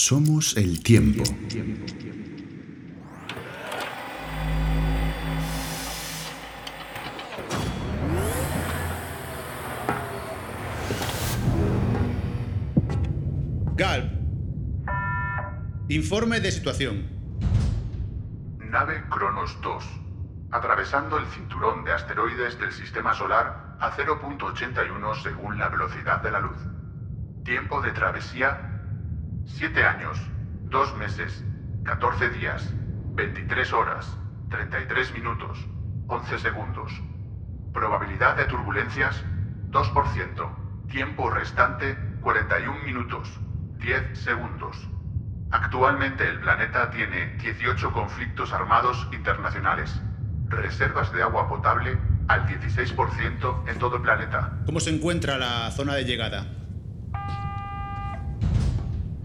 Somos el tiempo. Galp. Informe de situación. Nave Cronos 2. Atravesando el cinturón de asteroides del sistema solar a 0.81 según la velocidad de la luz. Tiempo de travesía 7 años, 2 meses, 14 días, 23 horas, 33 minutos, 11 segundos. Probabilidad de turbulencias 2%. Tiempo restante 41 minutos, 10 segundos. Actualmente el planeta tiene 18 conflictos armados internacionales. Reservas de agua potable al 16% en todo el planeta. ¿Cómo se encuentra la zona de llegada?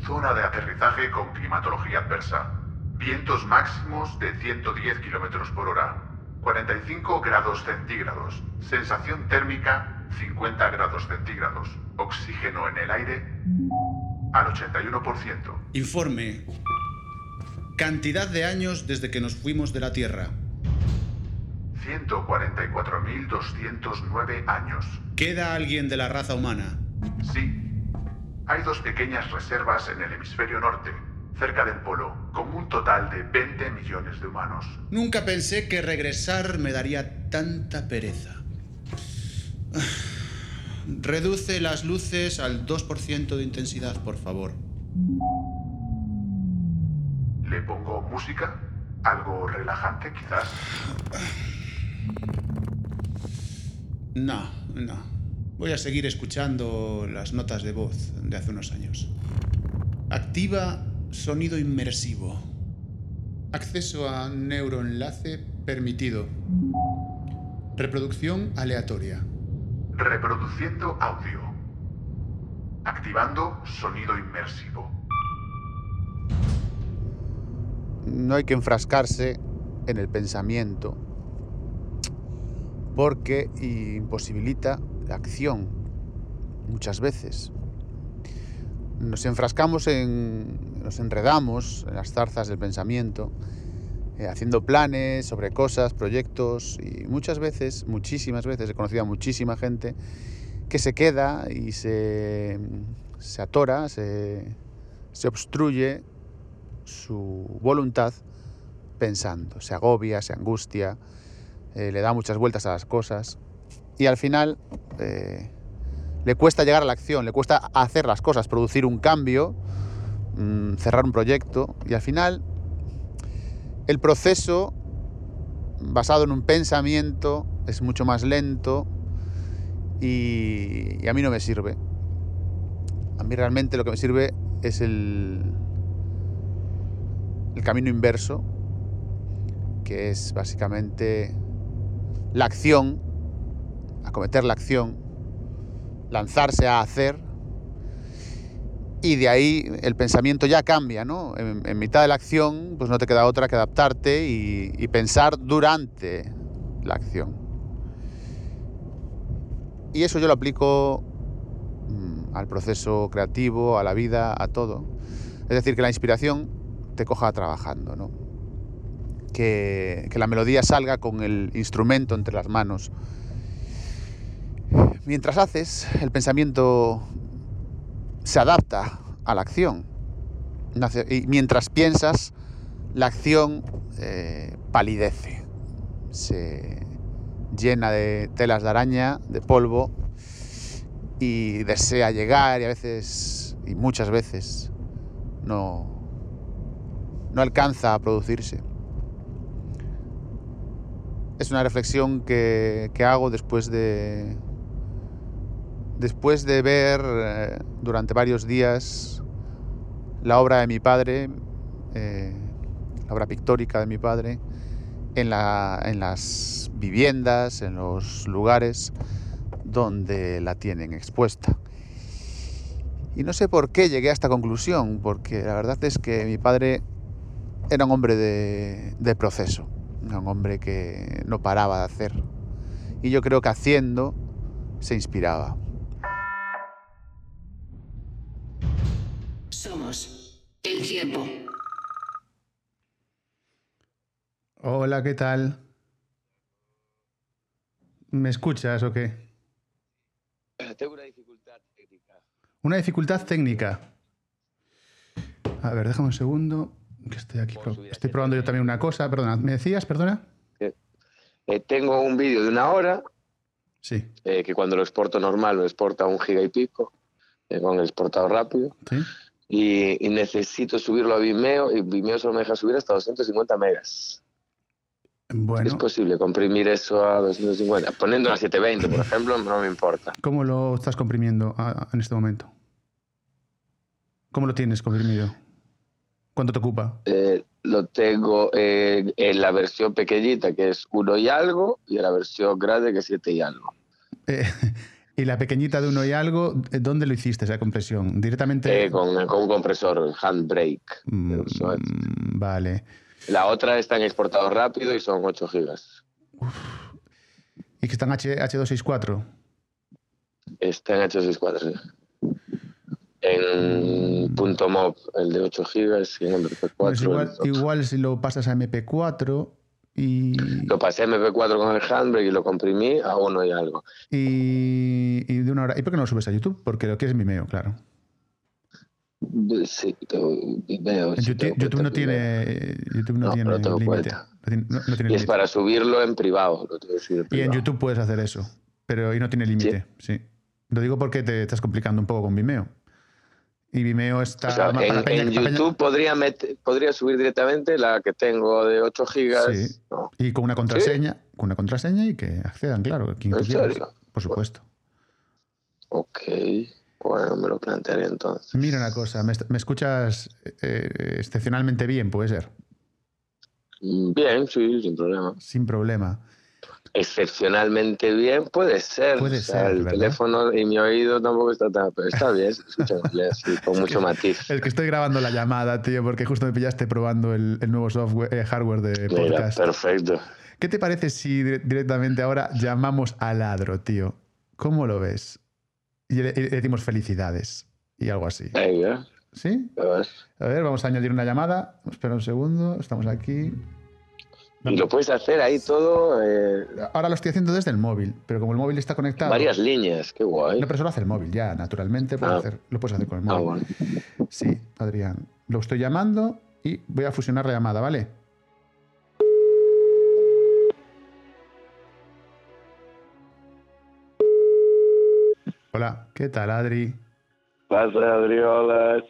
Zona de aterrizaje con climatología adversa. Vientos máximos de 110 kilómetros por hora. 45 grados centígrados. Sensación térmica 50 grados centígrados. Oxígeno en el aire al 81%. Informe. Cantidad de años desde que nos fuimos de la Tierra. 144.209 años. ¿Queda alguien de la raza humana? Sí. Hay dos pequeñas reservas en el hemisferio norte, cerca del polo, con un total de 20 millones de humanos. Nunca pensé que regresar me daría tanta pereza. Reduce las luces al 2% de intensidad, por favor. ¿Le pongo música? ¿Algo relajante, quizás? No, no. Voy a seguir escuchando las notas de voz de hace unos años. Activa sonido inmersivo. Acceso a neuroenlace permitido. Reproducción aleatoria. Reproduciendo audio. Activando sonido inmersivo. No hay que enfrascarse en el pensamiento porque imposibilita acción muchas veces. Nos enfrascamos en, nos enredamos en las zarzas del pensamiento, eh, haciendo planes sobre cosas, proyectos y muchas veces, muchísimas veces, he conocido a muchísima gente que se queda y se, se atora, se, se obstruye su voluntad pensando, se agobia, se angustia, eh, le da muchas vueltas a las cosas y al final eh, le cuesta llegar a la acción, le cuesta hacer las cosas, producir un cambio, mm, cerrar un proyecto y al final el proceso basado en un pensamiento es mucho más lento y, y a mí no me sirve. A mí realmente lo que me sirve es el, el camino inverso, que es básicamente la acción acometer la acción, lanzarse a hacer, y de ahí el pensamiento ya cambia, ¿no? En, mitad de la acción, pues no te queda otra que adaptarte y, pensar durante la acción. Y eso yo lo aplico mm, al proceso creativo, a la vida, a todo. Es decir, que la inspiración te coja trabajando, ¿no? Que, que la melodía salga con el instrumento entre las manos Mientras haces, el pensamiento se adapta a la acción. Y mientras piensas, la acción eh, palidece, se llena de telas de araña, de polvo, y desea llegar y a veces, y muchas veces, no, no alcanza a producirse. Es una reflexión que hago después de, Después de ver eh, durante varios días la obra de mi padre, eh, la obra pictórica de mi padre, en, las viviendas, en los lugares donde la tienen expuesta. Y no sé por qué llegué a esta conclusión, porque la verdad es que mi padre era un hombre de, proceso, un hombre que no paraba de hacer. Y yo creo que haciendo se inspiraba. Tiempo. Hola, ¿qué tal? ¿Me escuchas o qué? Tengo una dificultad técnica. Una dificultad técnica. A ver, déjame un segundo. Que estoy aquí. Pro- probando yo también una cosa. Perdona, ¿me decías, perdona? Eh, tengo un vídeo de una hora Sí. eh, que cuando lo exporto normal lo exporta a un giga y pico eh, con el exportado rápido ¿Sí? Y, y necesito subirlo a Vimeo y Vimeo solo me deja subir hasta 250 megas. Es Bueno, posible comprimir eso a 250. Poniendo a 720, por ejemplo, no me importa. ¿cómo lo estás comprimiendo a- en este momento? ¿Cómo lo tienes comprimido? ¿Cuánto te ocupa? Eh, lo tengo eh, en la versión pequeñita que es 1 y algo y en la versión grande que es 7 y algo. Eh, y la pequeñita de uno y algo, eh, ¿dónde lo hiciste esa compresión? ¿Directamente? Eh, con, con un compresor handbrake. Mm, vale. La otra está en exportado rápido y son 8 gigas. ¿Y que está en H, H264? Está en H64, sí. En punto .mob, el de 8 gigas y en MP4. Pues igual, igual si lo pasas a MP4 y, Lo pasé a MP4 con el handbrake y lo comprimí a 1 y algo. y, y de una hora. ¿Y por qué no lo subes a YouTube? Porque lo que es Vimeo, claro. Sí, Vimeo. YouTube, no tiene, YouTube no No, tiene límite. No no- tiene Y es para subirlo en privado. Lo tengo que subir en Y en. YouTube puedes hacer eso, pero y no tiene límite, sí. Lo digo porque te estás complicando un poco con Vimeo. Y Vimeo está O sea, en, peña- YouTube podría, subir directamente la que tengo de 8 gigas. Sí. No. y con una contraseña, con una contraseña y que accedan, claro, quien. Por supuesto. Ok, bueno, me lo plantearé entonces. Mira una cosa, me, escuchas eh, excepcionalmente bien, puede ser, Mm, Bien, sí, sin problema. sin problema. Excepcionalmente bien, puede ser. Puede O sea, ser, El ¿verdad? teléfono y mi oído tampoco está tan. Pero está bien, se escucha sí, con mucho matiz. Es que estoy grabando la llamada, tío, porque justo me pillaste probando el, el nuevo software, eh, hardware de Mira, podcast. perfecto. ¿Qué te parece si dire- directamente ahora llamamos a Ladro, tío? ¿Cómo lo ves? Y le, decimos felicidades y algo así. Venga, ¿Sí? a ver. A ver, vamos a añadir una llamada. Espera un segundo, estamos aquí. Y lo puedes hacer ahí todo, eh, Ahora lo estoy haciendo desde el móvil, pero como el móvil está conectado. varias líneas, qué guay. No, pero eso lo hace el móvil ya, naturalmente. Ah. hacer- lo puedes hacer con el Ah, móvil. bueno. Sí, Adrián. Lo estoy llamando y voy a fusionar la llamada, ¿vale? Hola, ¿qué tal, Adri? Pasa, Adriolas.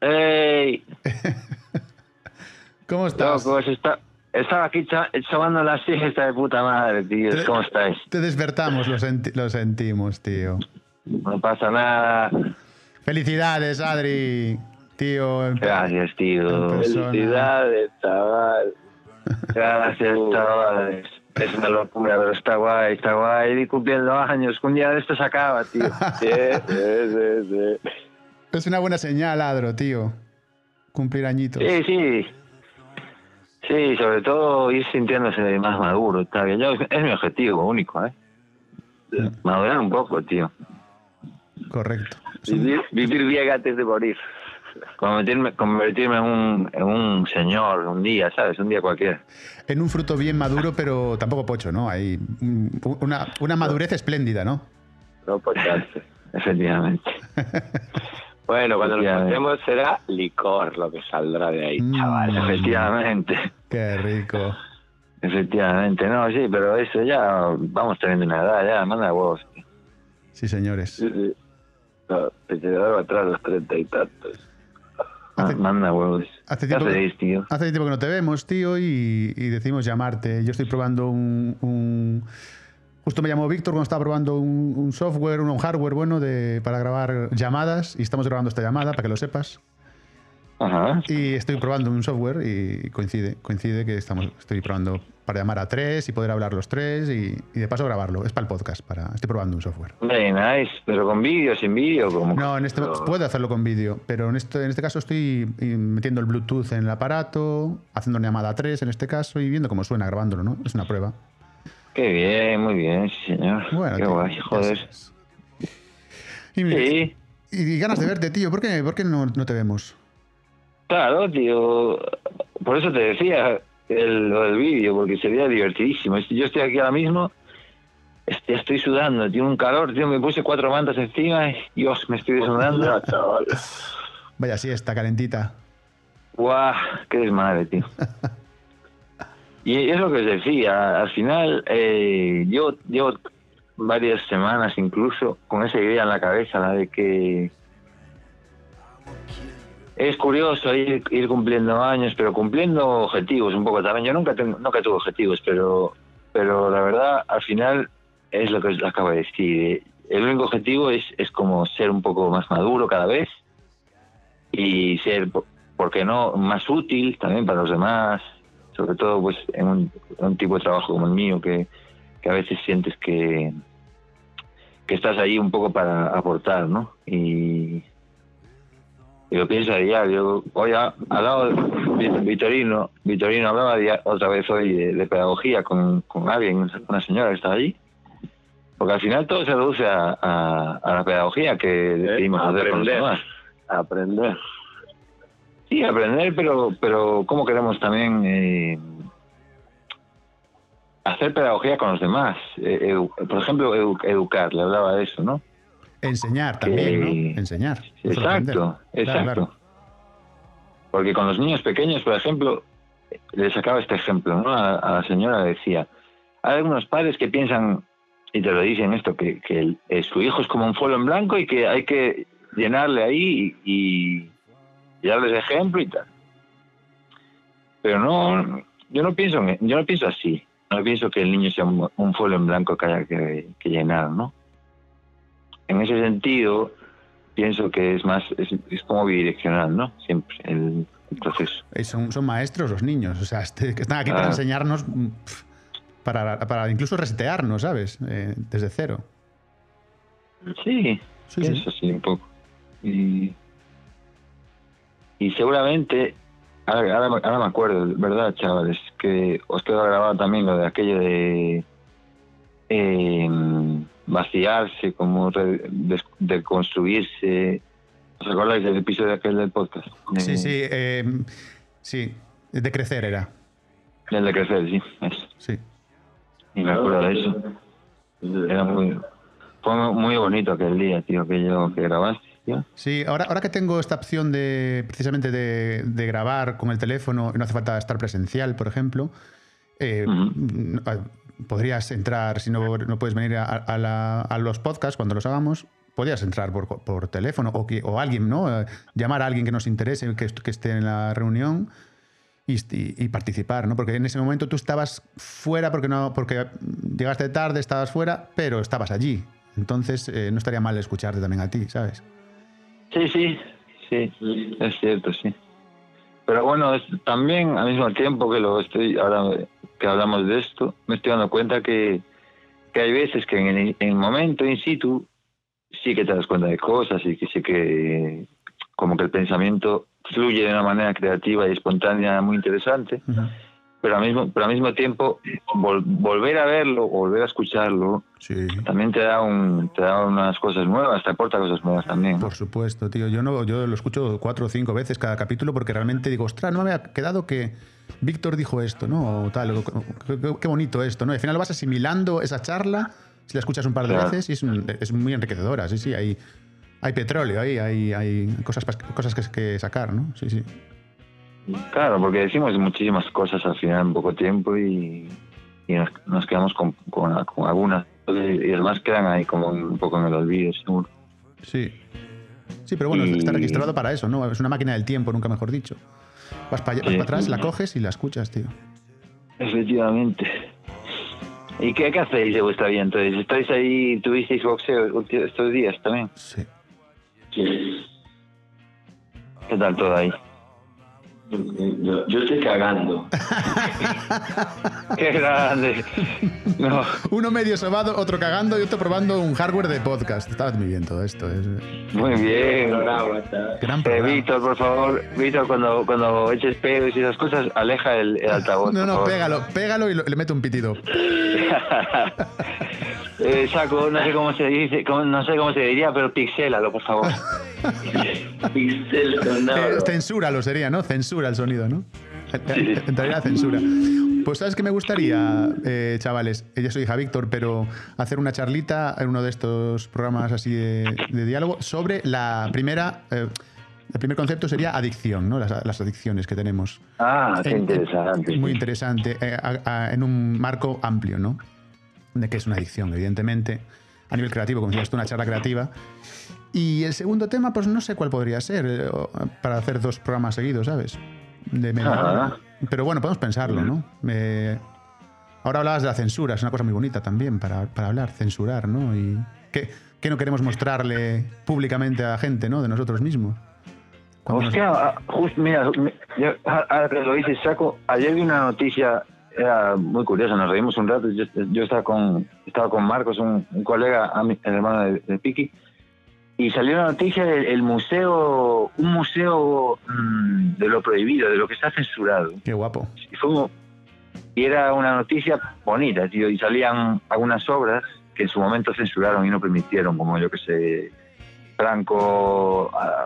¡Ey! ¿Cómo estás? Locos, está, estaba aquí cha- echabando la siesta de puta madre, tío. Te- ¿Cómo estáis? Te despertamos, lo, senti- lo sentimos, tío. No pasa nada. Felicidades, Adri. Tío, Gracias, tío. Felicidades, chaval. Gracias, chavales. Es una locura, pero está guay, está guay. Y cumpliendo años, un día de esto se acaba, tío. Sí, sí, sí, sí. Es una buena señal, Adro, tío. Cumplir añitos. Sí, sí. Sí, sobre todo ir sintiéndose más maduro, está bien. Yo, es mi objetivo único, ¿eh? Madurar un poco, tío. Correcto. Vivir, vivir bien antes de morir. Convertirme, convertirme en, un, en un señor un día, ¿sabes? Un día cualquiera. En un fruto bien maduro, pero tampoco pocho, ¿no? Hay una, una madurez espléndida, ¿no? No pocharse. Efectivamente. Bueno, cuando nos pasemos será licor lo que saldrá de ahí, Mm. chaval. Efectivamente. Qué rico. Efectivamente. No, sí, pero eso ya vamos teniendo una edad, ya, manda huevos. Sí, señores. No, te quedaron atrás los treinta y tantos. Hace- Manda huevos. hace ¿Qué tiempo que- hacéis, tío? Hace tiempo que no te vemos, tío, y, y decidimos llamarte. Yo estoy probando un, un- Justo me llamó Víctor cuando estaba probando un, un software, un hardware bueno de, para grabar llamadas, y estamos grabando esta llamada, para que lo sepas. Ajá. Y estoy probando un software y coincide, coincide que estamos, estoy probando para llamar a tres y poder hablar los tres y, y de paso grabarlo. Es para el podcast, para, estoy probando un software. Very nice. Pero con vídeo, sin vídeo. No, en este puedo hacerlo con vídeo, pero en este, en este caso estoy metiendo el Bluetooth en el aparato, haciendo una llamada a tres en este caso y viendo cómo suena grabándolo, ¿no? Es una prueba. Qué bien, muy bien, sí, señor. Bueno, Qué tío, guay, joder. Y, mira, Sí. y ganas de verte, tío. ¿Por qué, por qué no, no te vemos? Claro, tío. Por eso te decía el, lo del vídeo, porque sería divertidísimo. Yo estoy aquí ahora mismo, este, estoy sudando, tiene un calor, tío. Me puse cuatro mantas encima y Dios, me estoy desnudando. Vaya siesta, calentita. Guau, qué desmadre, tío. Y es lo que os decía, al final eh, yo llevo varias semanas incluso con esa idea en la cabeza, la de que es curioso ir, cumpliendo años, pero cumpliendo objetivos un poco también. Yo nunca tengo, nunca tuve objetivos, pero pero la verdad al final es lo que os acabo de decir. El único objetivo es, es como ser un poco más maduro cada vez y ser, po- ¿por qué no?, más útil también para los demás, sobre todo pues en un, tipo de trabajo como el mío que, que a veces sientes que, que estás ahí un poco para aportar, ¿no? Y, y lo pienso a diario. Hoy ha hablado de Vitorino, Vitorino hablaba otra vez hoy de, de pedagogía con, con alguien, una señora que estaba allí. Porque al final todo se reduce a, a- a la pedagogía que decidimos hacer con los aprender. demás. Aprender. Sí, aprender, pero, pero ¿cómo queremos también eh, hacer pedagogía con los demás? Eh, por ejemplo, edu- educar, le hablaba de eso, ¿no? Enseñar también, ¿no? Que- Enseñar. Exacto, Claro, exacto. claro. Porque con los niños pequeños, por ejemplo, le sacaba este ejemplo, ¿no? A, a la señora le decía, hay algunos padres que piensan, y te lo dicen esto, que, que el- eh, su hijo es como un folio en blanco y que hay que llenarle ahí y, y darles ejemplo y tal. Pero no, yo no pienso, en- yo no pienso así. No pienso que el niño sea un, un folio en blanco que haya que, que llenar, ¿no? En ese sentido, pienso que es más, es, es como bidireccional, ¿no? Siempre el, el proceso. Eh, Son, son maestros los niños, o sea, este- que están aquí para Ah. enseñarnos, mm, para, para incluso resetearnos, ¿sabes? Eh, desde cero. Sí, Sí, pienso sí. un poco. Y, y seguramente, ahora, ahora, me- ahora me acuerdo, ¿verdad, chavales? Que os quedó grabado también lo de aquello de eh, vaciarse, como des- de construirse. ¿Os acordáis del episodio aquel del podcast? De- Sí, sí, eh, sí, de crecer era, Del de crecer, sí, eso. sí. Y me acuerdo de eso. Era muy, fue muy bonito aquel día, tío, aquello que grabaste, tío. Sí, ahora, ahora que tengo esta opción de precisamente de, de grabar con el teléfono y no hace falta estar presencial, por ejemplo, eh, Ujú. mm, ah, podrías entrar, si no, no puedes venir a, a la- a los podcasts cuando los hagamos, podrías entrar por, por teléfono o, que, o alguien, ¿no? Eh, llamar a alguien que nos interese, que, que esté en la reunión y, y- y participar, ¿no? Porque en ese momento tú estabas fuera porque, no, porque llegaste tarde, estabas fuera, pero estabas allí. Entonces eh, no estaría mal escucharte también a ti, ¿sabes? Sí, sí, sí, es cierto, sí. Pero bueno, también al mismo tiempo que lo estoy, ahora que hablamos de esto, me estoy dando cuenta que, que hay veces que en el, en el momento in situ sí que te das cuenta de cosas y que sí que como que el pensamiento fluye de una manera creativa y espontánea muy interesante. Pero al mismo, pero al mismo tiempo vol- volver a verlo, volver a escucharlo, Sí. también te da, un, te da unas cosas nuevas, te aporta cosas nuevas también. Por supuesto, tío. Yo no, yo lo escucho cuatro o cinco veces cada capítulo porque realmente digo, ostras, no me ha quedado que Víctor dijo esto, ¿no? O tal, o- qué, bonito esto, ¿no? Y al final vas asimilando esa charla, si la escuchas un par de Claro. veces, y es, un- es muy enriquecedora, sí, sí. Hay, hay petróleo ahí, hay, hay cosas, cosas que, que sacar, ¿no? Sí, sí. Claro, porque decimos muchísimas cosas al final en poco tiempo y, y nos, nos quedamos con, con, con algunas y las demás quedan ahí como un poco en el olvido, seguro. Sí. Sí, pero bueno, Y- está registrado para eso, ¿no? Es una máquina del tiempo, nunca mejor dicho. Vas para Sí. atrás, la coges y la escuchas, tío. Efectivamente. ¿Y qué, qué hacéis de vuestra vida entonces? ¿Estáis ahí, tuvisteis boxeo estos días también? Sí. ¿Qué tal todo ahí? Yo, yo estoy cagando. ¡Qué grande! No, Uno medio sobado, otro cagando y otro probando un hardware de podcast. Está muy bien todo esto. Es muy bien. Está. gran Eh. Víctor, por favor, Víctor, cuando, cuando eches pedos y esas cosas, aleja el, el altavoz. No, por no, favor. pégalo, pégalo y lo- le meto un pitido. Eh, saco, no sé cómo se dice, cómo- no sé cómo se diría, pero pixélalo, por favor. Sonoro. Eh, censura lo sería, ¿no? Censura el sonido, ¿no? Entraría la censura. Pues sabes que me gustaría, eh, chavales, eh, yo soy hija Víctor, pero hacer una charlita en uno de estos programas así de, de diálogo sobre la primera, eh, el primer concepto sería adicción, ¿no? Las, las adicciones que tenemos. Ah, qué En- en- interesante. Muy interesante, eh, a- a- en un marco amplio, ¿no? De qué es una adicción, evidentemente, a nivel creativo, como decías tú, una charla creativa. Y el segundo tema, pues no sé cuál podría ser, eh, para hacer dos programas seguidos, ¿sabes? De hora. Pero bueno, podemos pensarlo, ¿no? Eh, ahora hablabas de la censura, es una cosa muy bonita también para, para hablar, censurar, ¿no? Y qué, qué no queremos mostrarle públicamente a la gente, ¿no? De nosotros mismos. Cuando nos- Hostia, ah, justo, mira, mi- yo, ah, ahora que lo dices, saco, ayer vi una noticia, era muy curiosa, nos reímos un rato, yo, yo estaba con estaba con Marcos, un, un colega, el hermano de, de Piki, y salió una noticia del el museo, un museo mm, de lo prohibido, de lo que está censurado. Qué guapo. Y, fue y era una noticia bonita, tío, y salían algunas obras que en su momento censuraron y no permitieron, como yo que sé, Franco, ah,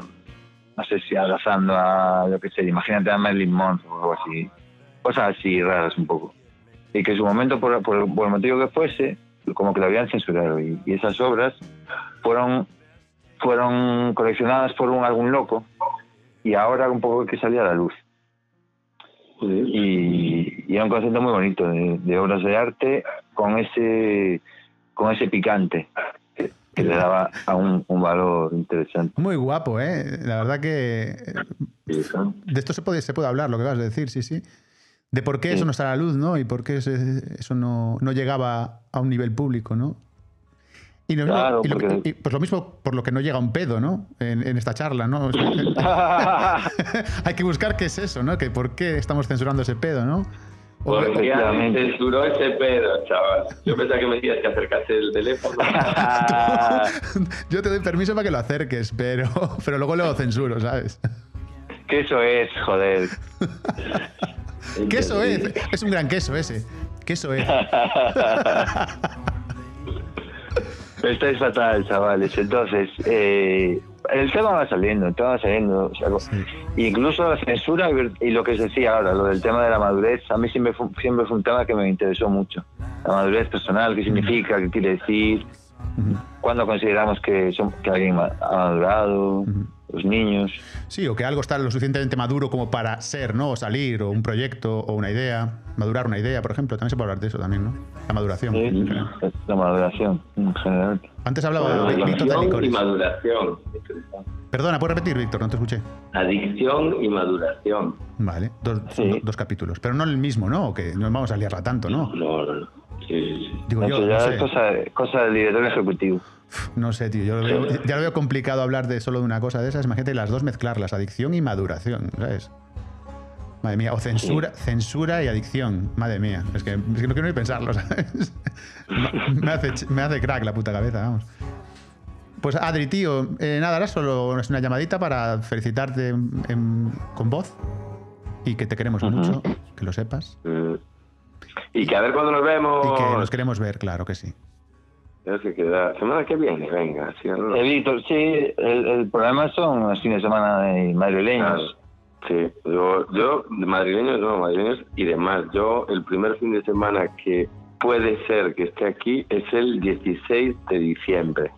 no sé si abrazando a, yo que sé, imagínate a Marilyn Monroe o algo así, cosas así raras un poco. Y que en su momento, por, por- por el motivo que fuese, como que lo habían censurado. Y, y esas obras fueron, fueron coleccionadas por un algún loco y ahora un poco que salía a la luz y, y era un concepto muy bonito de, de obras de arte con ese con ese picante que, le daba a un, un valor interesante Muy guapo, ¿eh? La verdad que de esto se puede, se puede hablar, lo que acabas de decir, sí, sí. De por qué eso no está a la luz, ¿no? Y por qué ese- eso no, no llegaba a un nivel público, ¿no? Y lo, mismo- Claro, y lo- porque- y, pues lo mismo por lo que no llega un pedo, ¿no? En, en esta charla, ¿no? O sea, hay que buscar qué es eso, ¿no? Que por qué estamos censurando ese pedo, ¿no? Porque censuró ese pedo, chaval. Yo pensaba que me decías que acercase el teléfono. yo te doy permiso para que lo acerques, pero, pero luego lo censuro, ¿sabes? que eso es joder Queso es, es un gran queso ese. Queso es. estáis fatal chavales. Entonces eh, el tema va saliendo el tema va saliendo o sea, incluso la censura y lo que se decía ahora lo del tema de la madurez a mí siempre fue, siempre fue un tema que me interesó mucho. La madurez personal qué significa qué quiere decir cuándo consideramos que, son, que alguien ha madurado los niños Sí, o que algo está lo suficientemente maduro como para ser, ¿no? O salir, o un proyecto, o una idea. Madurar una idea, por ejemplo. También se puede hablar de eso también, ¿no? La maduración. Sí, en general. la maduración en general Antes hablaba de Víctor Adicción y Talicoris. maduración. Perdona, ¿puedes repetir, Víctor? No te escuché. Adicción y maduración. Vale, dos, Sí. do- dos capítulos. Pero no el mismo, ¿no? O que no vamos a liarla tanto, ¿no? No, no, no. Sí, sí. Digo Eso yo, ya no es cosa del director ejecutivo No sé, tío. Yo lo veo- ya lo veo complicado hablar de solo de una cosa de esas. Imagínate las dos mezclarlas, adicción y maduración, ¿sabes? Madre mía, o censura, censura y adicción. Madre mía, es que, es que no quiero ni pensarlo, ¿sabes? me, hace, me hace crack la puta cabeza, vamos. Pues Adri, tío, eh, nada, ahora solo es una llamadita para felicitarte en- en- con voz y que te queremos mucho, que lo sepas. Mm. Y que a ver cuándo nos vemos. Y que nos queremos ver, claro que sí. Ya se queda. Semana que viene, venga. sí, no. Eh, Víctor, sí, el, el problema son los fines de semana de madrileños. Sí, yo, yo, madrileños no, madrileños y demás. Yo, el primer fin de semana que puede ser que esté aquí es el 16 de diciembre.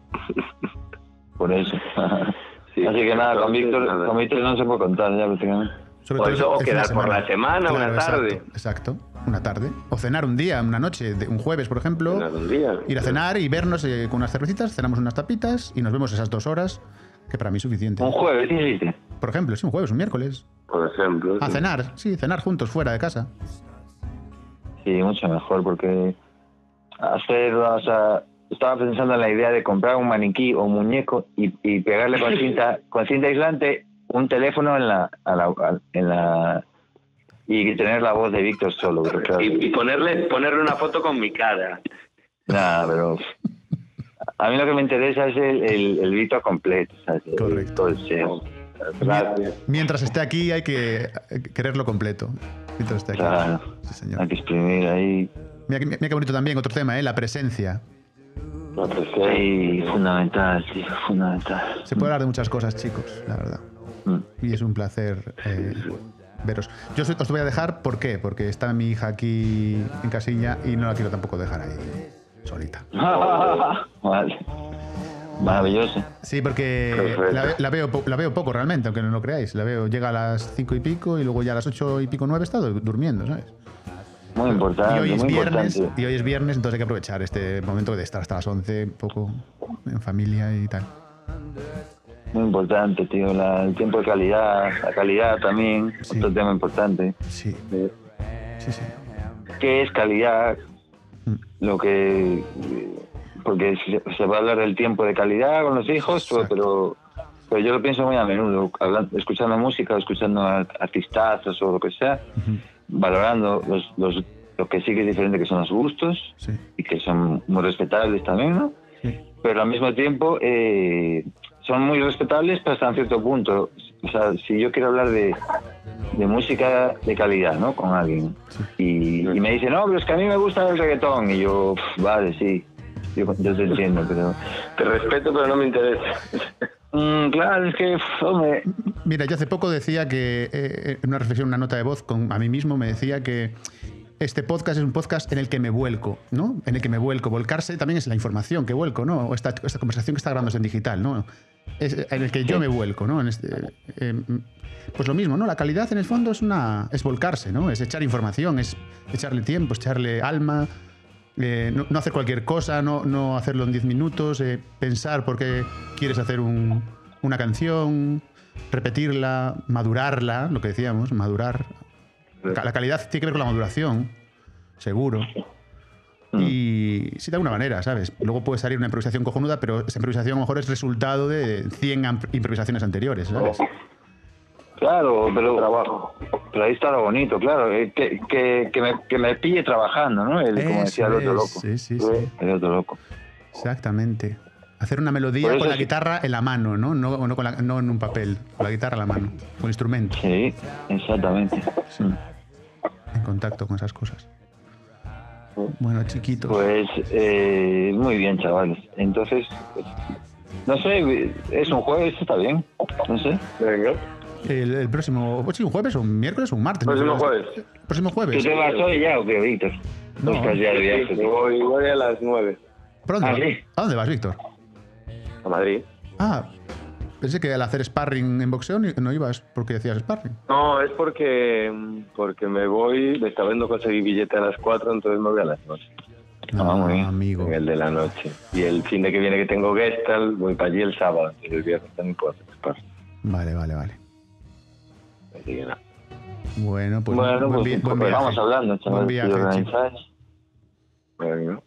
Por eso. Sí, Así que nada, con entonces, Víctor, nada. con Víctor no se puede contar ya prácticamente. Sobre O todo eso, quedar por la semana, una tarde. Exacto, una tarde. O cenar un día, una noche, un jueves, por ejemplo. Cenar un día. Ir a cenar y vernos eh, con unas cervecitas, cenamos unas tapitas y nos vemos esas dos horas, que para mí es suficiente. Un jueves, ¿qué hiciste? Por ejemplo, sí, un jueves, un miércoles. Por ejemplo. A sí. cenar, sí, cenar juntos fuera de casa. Sí, mucho mejor, porque hacer, o sea, estaba pensando en la idea de comprar un maniquí o un muñeco y, y pegarle con cinta, con cinta aislante un teléfono en la, a la, a- en la y tener la voz de Víctor solo. claro, Y, y ponerle, ponerle una foto con mi cara. nada, pero a mí lo que me interesa es el, el, el Víctor completo, ¿sabes? El- Correcto. todo el. Mientras esté aquí hay que quererlo completo. Mientras esté aquí. Claro. Sí, señor. Hay que exprimir ahí. Mira, que- mira qué bonito también, otro tema, ¿eh? La presencia. Lo apreciáis. Sí, fundamental, tío, fundamental. Se puede hablar de muchas cosas, chicos, la verdad. Mm. Y es un placer eh, veros. Yo os voy a dejar, ¿por qué? Porque está mi hija aquí en casilla y no la quiero tampoco dejar ahí solita. vale. Maravilloso. Sí, porque la, ve- la veo, la veo poco realmente, aunque no lo creáis. La veo, llega a las cinco y pico y luego ya a las ocho y pico, nueve está du- durmiendo, ¿sabes? Muy Y importante, hoy es muy viernes, importante. y hoy es viernes, entonces hay que aprovechar este momento de estar hasta las 11 un poco en familia y tal. Muy importante, tío. La- el tiempo de calidad, la calidad también, Sí. otro tema importante. Sí, sí, sí. ¿Qué es calidad? Mm. Lo que. Porque se, se va a hablar del tiempo de calidad con los hijos, pero, Exacto. pero, pero yo lo pienso muy a menudo, hablando, escuchando música, escuchando artistazos o lo que sea, valorando los, los, lo que sí que es diferente, que son los gustos Sí, y que son muy respetables también, ¿no? sí. pero al mismo tiempo eh, son muy respetables pero hasta un cierto punto. O sea, si yo quiero hablar de, de música de calidad, ¿no? Con alguien y, y me dice, no, pero es que a mí me gusta el reggaetón y yo, "Pf, vale, sí, yo, yo te entiendo, pero... Te respeto, pero no me interesa. Mm, claro, es que, hombre, Mira, yo hace poco decía que, eh, en una reflexión, una nota de voz con, a mí mismo, me decía que este podcast es un podcast en el que me vuelco, ¿no? En el que me vuelco. Volcarse también es la información que vuelco, ¿no? O esta, esta conversación que está grabándose en digital, ¿no? Es en el que yo me vuelco, ¿no? En este, eh, pues lo mismo, ¿no? La calidad en el fondo es una es volcarse, ¿no? Es echar información, es echarle tiempo, es echarle alma, eh, no, no hacer cualquier cosa, no, no hacerlo en 10 minutos, eh, pensar por qué quieres hacer un- una canción, repetirla, madurarla, lo que decíamos, madurar. La calidad tiene que ver con la maduración, seguro. Y sí, de alguna manera, ¿sabes? Luego puede salir una improvisación cojonuda, pero esa improvisación a lo mejor es resultado de 100 am- improvisaciones anteriores, ¿sabes? claro, pero, trabajo. pero ahí está lo bonito, claro, eh, que, que, que, me, que me pille trabajando, ¿no? El, como decía el otro es, loco. Sí, sí, sí. El otro loco. Exactamente. Hacer una melodía con la guitarra en la mano, ¿no? No, no, con la- no en un papel, con la guitarra en la mano, con instrumento, Sí, exactamente. Mm. en contacto con esas cosas. Bueno, chiquitos. Pues eh, muy bien, chavales. Entonces, pues, no sé, es un jueves, está bien. No sé. Venga. El, el próximo, pues sí, un jueves o un miércoles o un martes. ¿no? Próximo jueves. Próximo ¿Tú jueves. te vas hoy ya o qué, Víctor? No. No. estás ya de viaje. Voy, voy a las 9 ¿Por dónde Ah. ¿A dónde vas, Víctor? a Madrid. Ah, pensé que al hacer sparring en boxeo no ibas porque decías sparring. No, es porque porque me voy, me está viendo conseguir billete a las 4, entonces me voy a las 9. Ah, muy bien. amigo. En el de la noche. Y el fin de que viene que tengo Gestalt, voy para allí el sábado. Entonces el viernes también puedo hacer sparring. Vale, vale, vale. Así que nada. Bueno, pues bueno, buen, pues, pues buen viaje. vamos hablando, chavales. Buen viaje,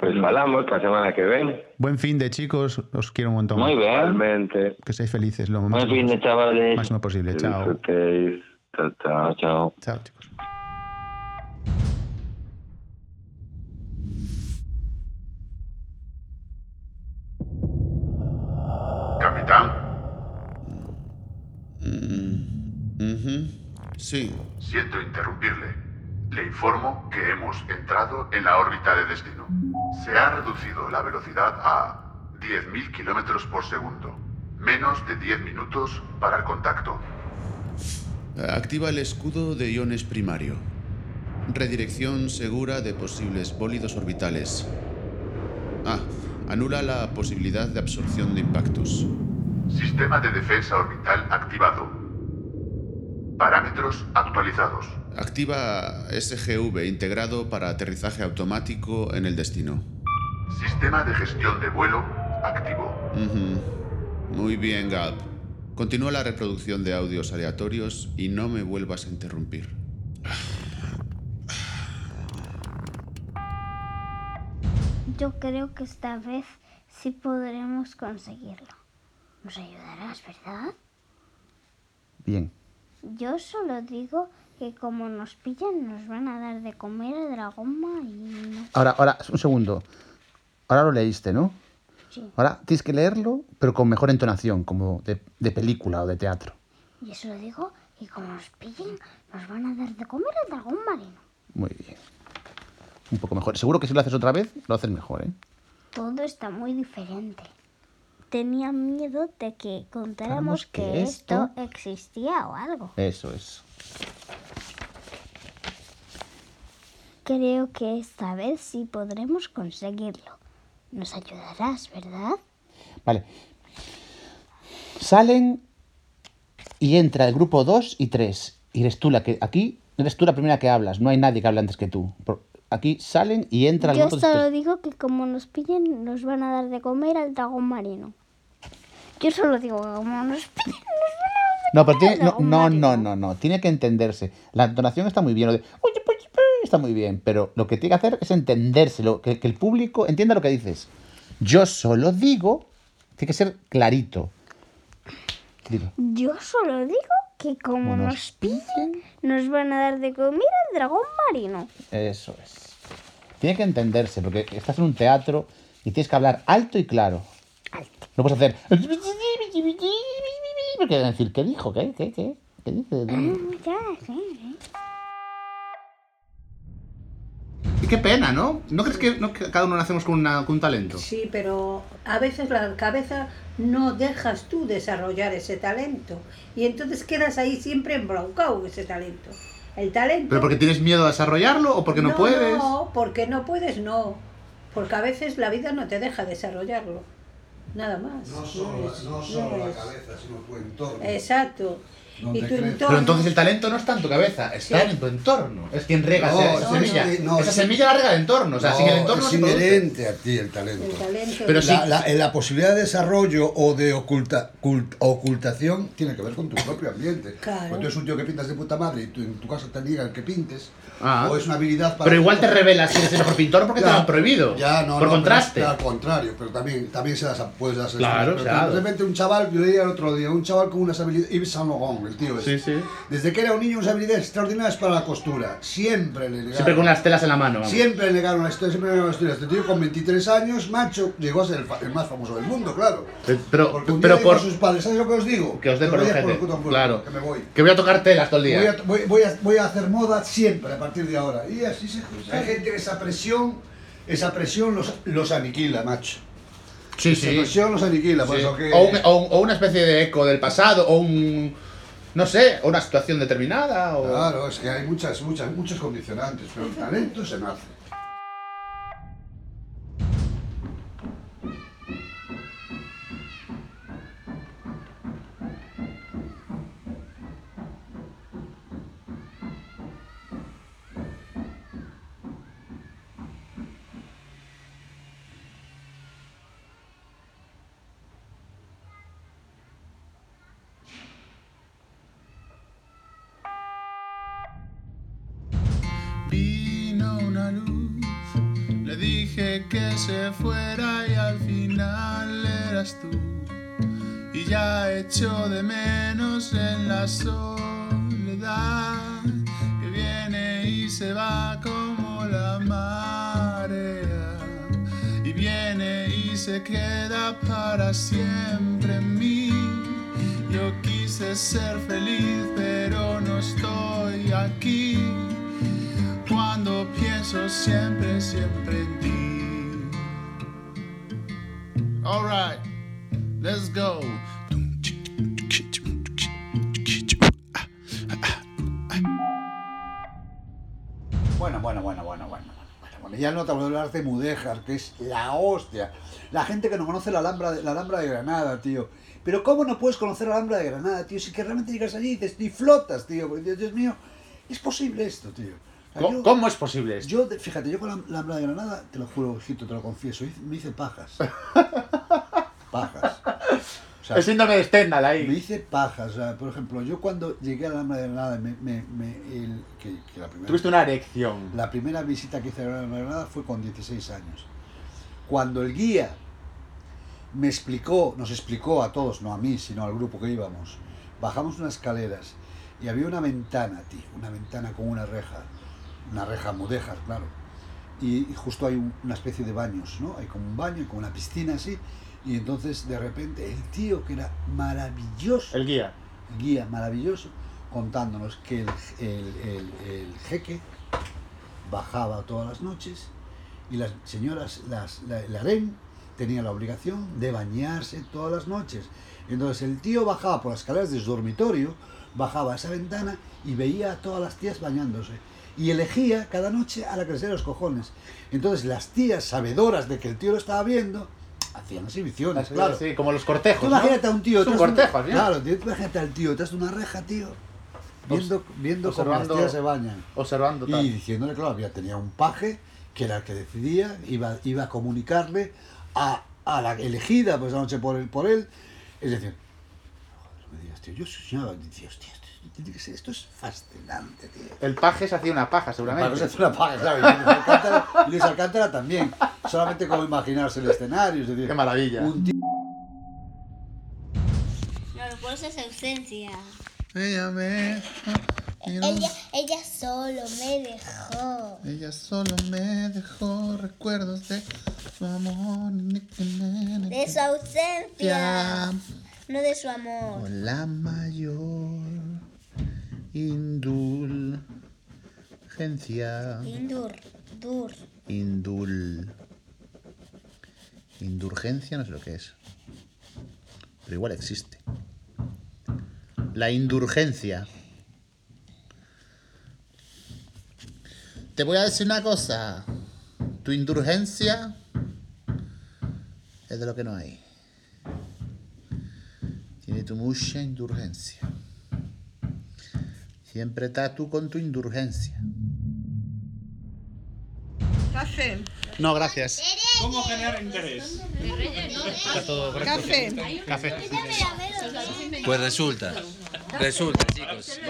pues hablamos para la semana que viene. Buen fin de chicos, os quiero un montón. Muy bien. Realmente. Que seáis felices lo Buen máximo, fin de chavales. máximo posible. Chao. Chao, chao. Chao, chao. Chao, chicos. Capitán, Sí. siento interrumpirle. Le informo que hemos entrado en la órbita de destino. Se ha reducido la velocidad a 10.000 kilómetros por segundo. Menos de 10 minutos para el contacto. Activa el escudo de iones primario. Redirección segura de posibles bólidos orbitales. Ah, anula la posibilidad de absorción de impactos. Sistema de defensa orbital activado. Parámetros actualizados. Activa SGV integrado para aterrizaje automático en el destino. Sistema de gestión de vuelo activo. Ujú. Muy bien, Gab. Continúa la reproducción de audios aleatorios y no me vuelvas a interrumpir. Yo creo que esta vez sí podremos conseguirlo. Nos ayudarás, ¿verdad? Bien. Yo solo digo que como nos pillan nos van a dar de comer a Dragoma y no. Ahora, ahora, un segundo. Ahora lo leíste, ¿no? Sí. Ahora tienes que leerlo, pero con mejor entonación, como de, de película o de teatro. Y eso lo digo y como nos pillen nos van a dar de comer al dragón marino. Muy bien. Un poco mejor. Seguro que si lo haces otra vez, lo haces mejor, ¿eh? Todo está muy diferente. Tenía miedo de que Contáramos que, que esto esto- existía o algo. Eso es. Creo que esta vez sí podremos conseguirlo. Nos ayudarás, ¿verdad? Vale. Salen y entra el grupo 2 y 3. Y eres tú la que. Aquí eres tú la primera que hablas. No hay nadie que hable antes que tú. Aquí salen y entra el Yo grupo 2 y solo 3. digo que como nos pillen, nos van a dar de comer al dragón marino. Yo solo digo que como nos pillen, nos van a dar de No, pero tiene, no, no, no, no, no. Tiene que entenderse. La entonación está muy bien. Lo de. "Oye, pues, pues", Está muy bien. Pero lo que tiene que hacer es entendérselo. Que, que el público entienda lo que dices. Yo solo digo. Tiene que ser clarito. Dilo. Yo solo digo que como nos nos pillen, nos van a dar de comer al dragón marino. Eso es. Tiene que entenderse, porque estás en un teatro y tienes que hablar alto y claro. No puedes hacer. Porque van a decir, ¿qué dijo? ¿Qué? ¿Qué? ¿Qué? ¿Qué dice? Sí. Y qué pena, ¿no? ¿No crees que, no, que cada uno nacemos con, una- con un talento? Sí, pero a veces la cabeza no dejas tú desarrollar ese talento. Y entonces quedas ahí siempre embroncado ese talento. El talento... ¿Pero porque tienes miedo a desarrollarlo o porque no, puedes? No, porque no puedes, no. Porque a veces la vida no te deja desarrollarlo. Nada más. No solo, es- no solo la es- cabeza, sino tu entorno. Exacto. Donde y tu crece. entorno... Pero entonces el talento no está en tu cabeza, está Sí. en tu entorno. Es quien rega No, esa, semilla. no, esa es- semilla la rega el entorno. O sea, No, sin el entorno no es inherente a ti el talento. El talento Pero sí. La, la- la posibilidad de desarrollo o de oculta, cult- ocultación tiene que ver con tu propio ambiente. Claro. Cuando tú eres un tío que pintas de puta madre y tú, en tu casa te digan que pintes, Ah. o es una habilidad para... Pero igual te revelas si eres el mejor pintor porque te Ya, lo han prohibido. Ya, no, Por no, contraste. Al contrario, pero también, también se las puedes dar Claro, claro. De repente un chaval, yo leía el otro día, un chaval con unas habilidades, Yves Saint Laurent, el tío. Sí, sí. Desde que era un niño, unas habilidades extraordinarias para la costura. Siempre le negaron. Siempre con las telas en la mano. vamos. Siempre le negaron la historia, siempre le negaron la historia. Este tío con 23 años, macho, llegó a ser el, fa- el más famoso del mundo, claro. Pero, Porque un pero día dijo por. a sus padres, ¿sabes lo que os digo? Que os dé Te por el puto Claro. Que me voy. Que voy a tocar telas todo el día. Voy a, voy, voy a, voy a hacer moda siempre a partir de ahora. Y así se Hay gente que esa presión, esa presión los, los aniquila, macho. Sí, Esa sí. presión los aniquila, por Sí. eso que... O, un- o un- o una especie de eco del pasado, o un. No sé, una situación determinada. O... Claro, es que hay muchas, muchas, muchos condicionantes, pero el talento se nace. Se fuera y al final eras tú. Y ya echo de menos en la soledad que viene y se va como la marea. Y viene y se queda para siempre en mí. Yo quise ser feliz, pero no estoy aquí. Cuando pienso siempre, siempre en ti. Alright, let's go. Bueno, bueno, bueno, bueno, bueno. bueno, bueno. Ya no te hablo del arte mudéjar, que es la hostia. La gente que no conoce la Alhambra, de, la Alhambra de Granada, tío. Pero ¿cómo no puedes conocer la Alhambra de Granada, tío? Si que realmente llegas allí y dices, y flotas, tío. Porque Dios mío, es posible esto, tío. O sea, ¿Cómo, yo- cómo es posible esto? Yo, de- fíjate, yo con la, la Alhambra de Granada, te lo juro, hijito, te lo confieso, me hice pajas. Pajas. O sea, El síndrome de Stendhal me ahí. hice pajas. O sea, por ejemplo, yo cuando llegué a la Granada, me, me, me- el- que, que la primera Tuviste una erección. la primera visita que hice a la Granada fue con 16 años. Cuando el guía me explicó, nos explicó a todos, no a mí, sino al grupo que íbamos, bajamos unas escaleras y había una ventana, tío, una ventana con una reja, una reja mudéjar, claro. Y, justo hay un- una especie de baños, ¿no? Hay como un baño, como una piscina así. Y entonces de repente el tío que era maravilloso, El guía. el guía maravilloso, contándonos que el, el- el- jeque bajaba todas las noches Y las señoras, las, la, harén tenía la obligación de bañarse todas las noches. Entonces el tío bajaba por las escaleras de su dormitorio, bajaba a esa ventana y veía a todas las tías bañándose. Y elegía cada noche a la que diera los cojones. Entonces las tías, sabedoras de que el tío lo estaba viendo, hacían exhibiciones, claro. Sí, como los cortejos. Tú ¿no? imagínate a un tío. Es un tras cortejo. Claro, tío, tú imagínate al tío detrás de una reja, tío. Viendo, viendo cómo las tías se bañan. Observando tal. Y diciéndole, claro, había, tenía un paje que era el que decidía, iba, iba a comunicarle a, a la elegida pues la noche por él, por él. Es decir, joder, me digas, tío, yo soñaba, y decía, hostia, esto, es fascinante, tío. El paje se hacía una paja, seguramente. que se hace una paja, y Luis Alcántara, Luis Alcántara también. Solamente como imaginarse el escenario, es decir, Qué maravilla. un tío No, por eso es ausencia. Ella me. Ella, ella solo me dejó. Ella solo me dejó recuerdos de su amor. De su ausencia, no de su amor. Con la mayor indulgencia. Indur, dur. Indul. Indulgencia no sé lo que es. Pero igual existe. La indulgencia. Te voy a decir una cosa. Tu indulgencia es de lo que no hay. Tiene tu mucha indulgencia. Siempre estás tú con tu indulgencia. Café. No, gracias. ¿Cómo generar interés? Café. Café. Pues resulta, resulta, chicos.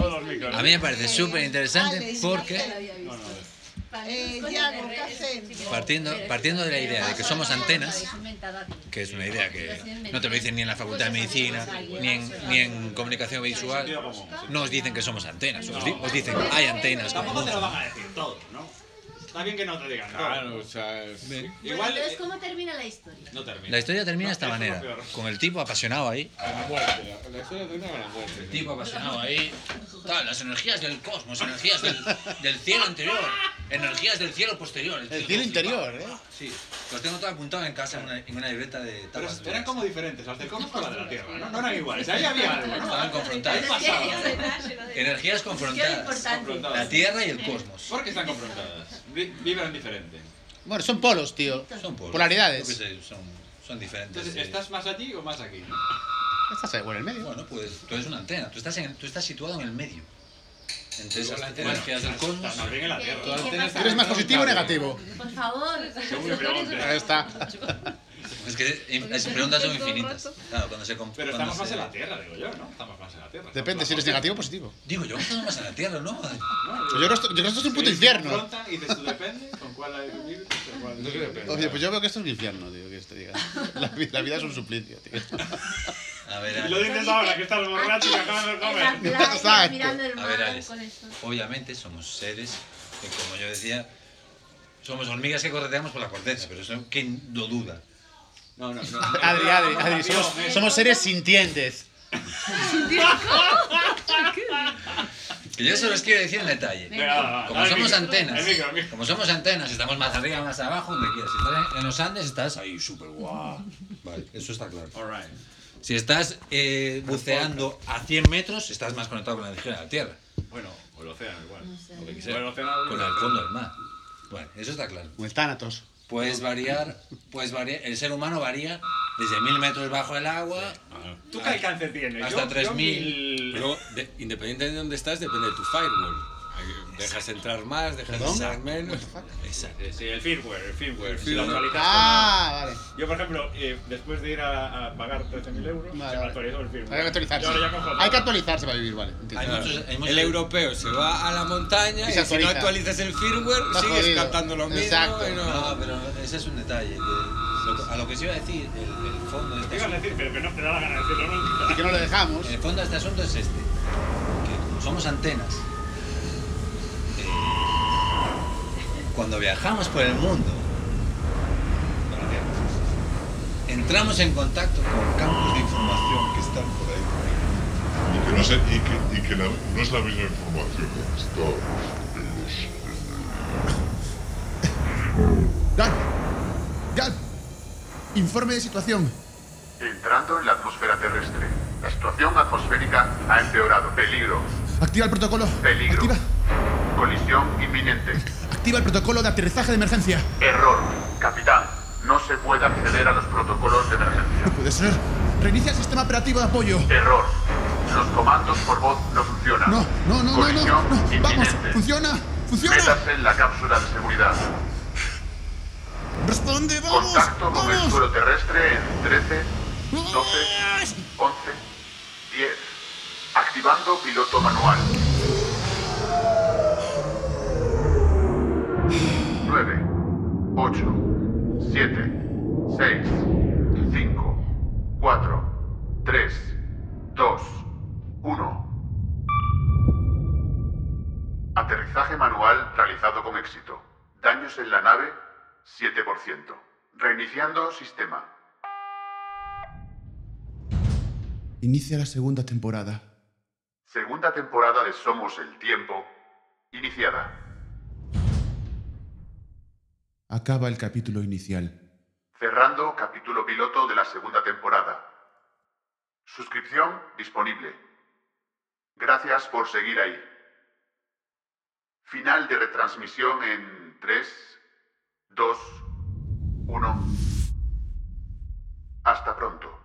A mí me parece súper interesante porque Eh, Diago, partiendo, partiendo de la idea de que somos antenas, que es una idea que no te lo dicen ni en la Facultad de Medicina, ni en, ni en comunicación visual, no os dicen que somos antenas, os, di- os dicen hay antenas como Tampoco te lo van a decir todo, ¿no? Está bien que no te digan. Claro, o sea, Igual Entonces, eh, ¿cómo termina la historia? no termina. La historia termina de esta No, es manera, con el tipo apasionado ahí, la muerte. La, la historia termina con la muerte. el tipo apasionado ahí, tal, las energías del cosmos, energías del, del cielo interior, energías del cielo posterior. El tío cielo interior. ¿eh? Sí, los tengo todo apuntado en casa en una, en una libreta de Pero tapas. eran como diferentes, las del cosmos con las de la Tierra, ¿no? No eran iguales, ahí había algo, ¿no? Estaban confrontadas. Energías confrontadas. La Tierra y el cosmos. ¿Por qué están confrontadas? Vi- Vibran diferente. Bueno, son polos, tío. Son polos. Polaridades. Son, son diferentes. Entonces, eh. ¿estás más allí o más aquí? Estás ahí, bueno, en el medio. Bueno, pues tú eres una antena. Tú estás, en, tú estás situado en el medio. Entre Igual esas la antena energías del cosmos. Está más bien en la Tierra. ¿Eres más positivo o negativo? Por favor. Ahí está. Es que las preguntas son infinitas. Claro, cuando se comp- Pero cuando estamos más se- en la Tierra, digo yo, ¿no? Estamos más en la Tierra. Depende si eres negativo o positivo. Digo, yo estamos más en la Tierra, ¿no? No, Yo creo, que esto, yo creo que esto es un puto infierno. y dices, tú depende con cuál hay que vivir, con cuál no depende. Oye, pues yo veo que esto es un infierno, tío, que esto diga. La vida es un suplicio, tío. A ver, Y lo Alex. dices ahora que estás borracho y acabas de en la comer. Exacto. mirando el A ver, Alex. con. Obviamente somos seres que, como yo decía, somos hormigas que correteamos por la corteza, pero eso quién lo duda. No, no, no. Adri, Adri, Adri, somos, somos seres sintientes. Que yo solo os quiero decir un detalle. Venga, Como somos micro. antenas, micro, como somos antenas, estamos más arriba, más abajo, donde quieras. Si estás en- en los Andes, estás ahí súper guau. Vale, eso está claro. All right. Si estás eh, buceando a 100 metros, estás más conectado con la energía de la Tierra, Bueno, o el océano igual. o lo que O sea, el océano con el fondo del mar. Bueno, eso está claro. Como el Thanatos. Puedes variar, puedes variar, el ser humano varía desde mil metros bajo el agua ¿Tú qué alcance tienes? Hasta Yo- 3000. yo mil- Pero de- independientemente de dónde estás, depende de tu firewall. Dejas entrar más, dejas ¿Perdón? entrar menos. Exacto. Sí, el firmware, el firmware. El Si lo firmware. actualizas, Ah, vale. Yo, por ejemplo, eh, después de ir a, a pagar 13.000 euros, Vale, se me vale. actualizó el firmware. Hay que actualizarse. Hay que actualizarse para vivir, vale. Hay muchos, hay muchos- El europeo se va a la montaña Y y, si no actualiza. actualizas el firmware, Está sigues jodido. captando lo mismo. Exacto. y no- No, pero ese es un detalle. que a lo que se iba a decir, el, el fondo de este asunto, decir, pero que no te da la gana de decirlo nunca. Y que no lo dejamos. el fondo de este asunto es este. Que somos antenas. Cuando viajamos por el mundo, entramos en contacto con campos de información que están por ahí. Y que no, sé, y que, y que la- no es la misma información que está en los... Gal. Gal. Informe de situación. Entrando en la atmósfera terrestre. La situación atmosférica ha empeorado. Peligro. Activa el protocolo. Peligro. Activa. Colisión inminente. Activa el protocolo de aterrizaje de emergencia. Error. Capitán, no se puede acceder a los protocolos de emergencia. No puede ser. Reinicia el sistema operativo de apoyo. Error. Los comandos por voz no funcionan. No, no, no, no, no, no. Vamos, funciona. Funciona. Métase en la cápsula de seguridad. Responde, vamos. Contacto con el suelo terrestre en 13, 12, 11, 10. Activando piloto manual. 8, 7, 6, 5, 4, 3, 2, 1. Aterrizaje manual realizado con éxito. Daños en la nave, 7%. Reiniciando sistema. Inicia la segunda temporada. Segunda temporada de Somos el Tiempo, iniciada. Acaba el capítulo inicial. Cerrando capítulo piloto de la segunda temporada. Suscripción disponible. Gracias por seguir ahí. Final de retransmisión en 3, 2, 1. Hasta pronto.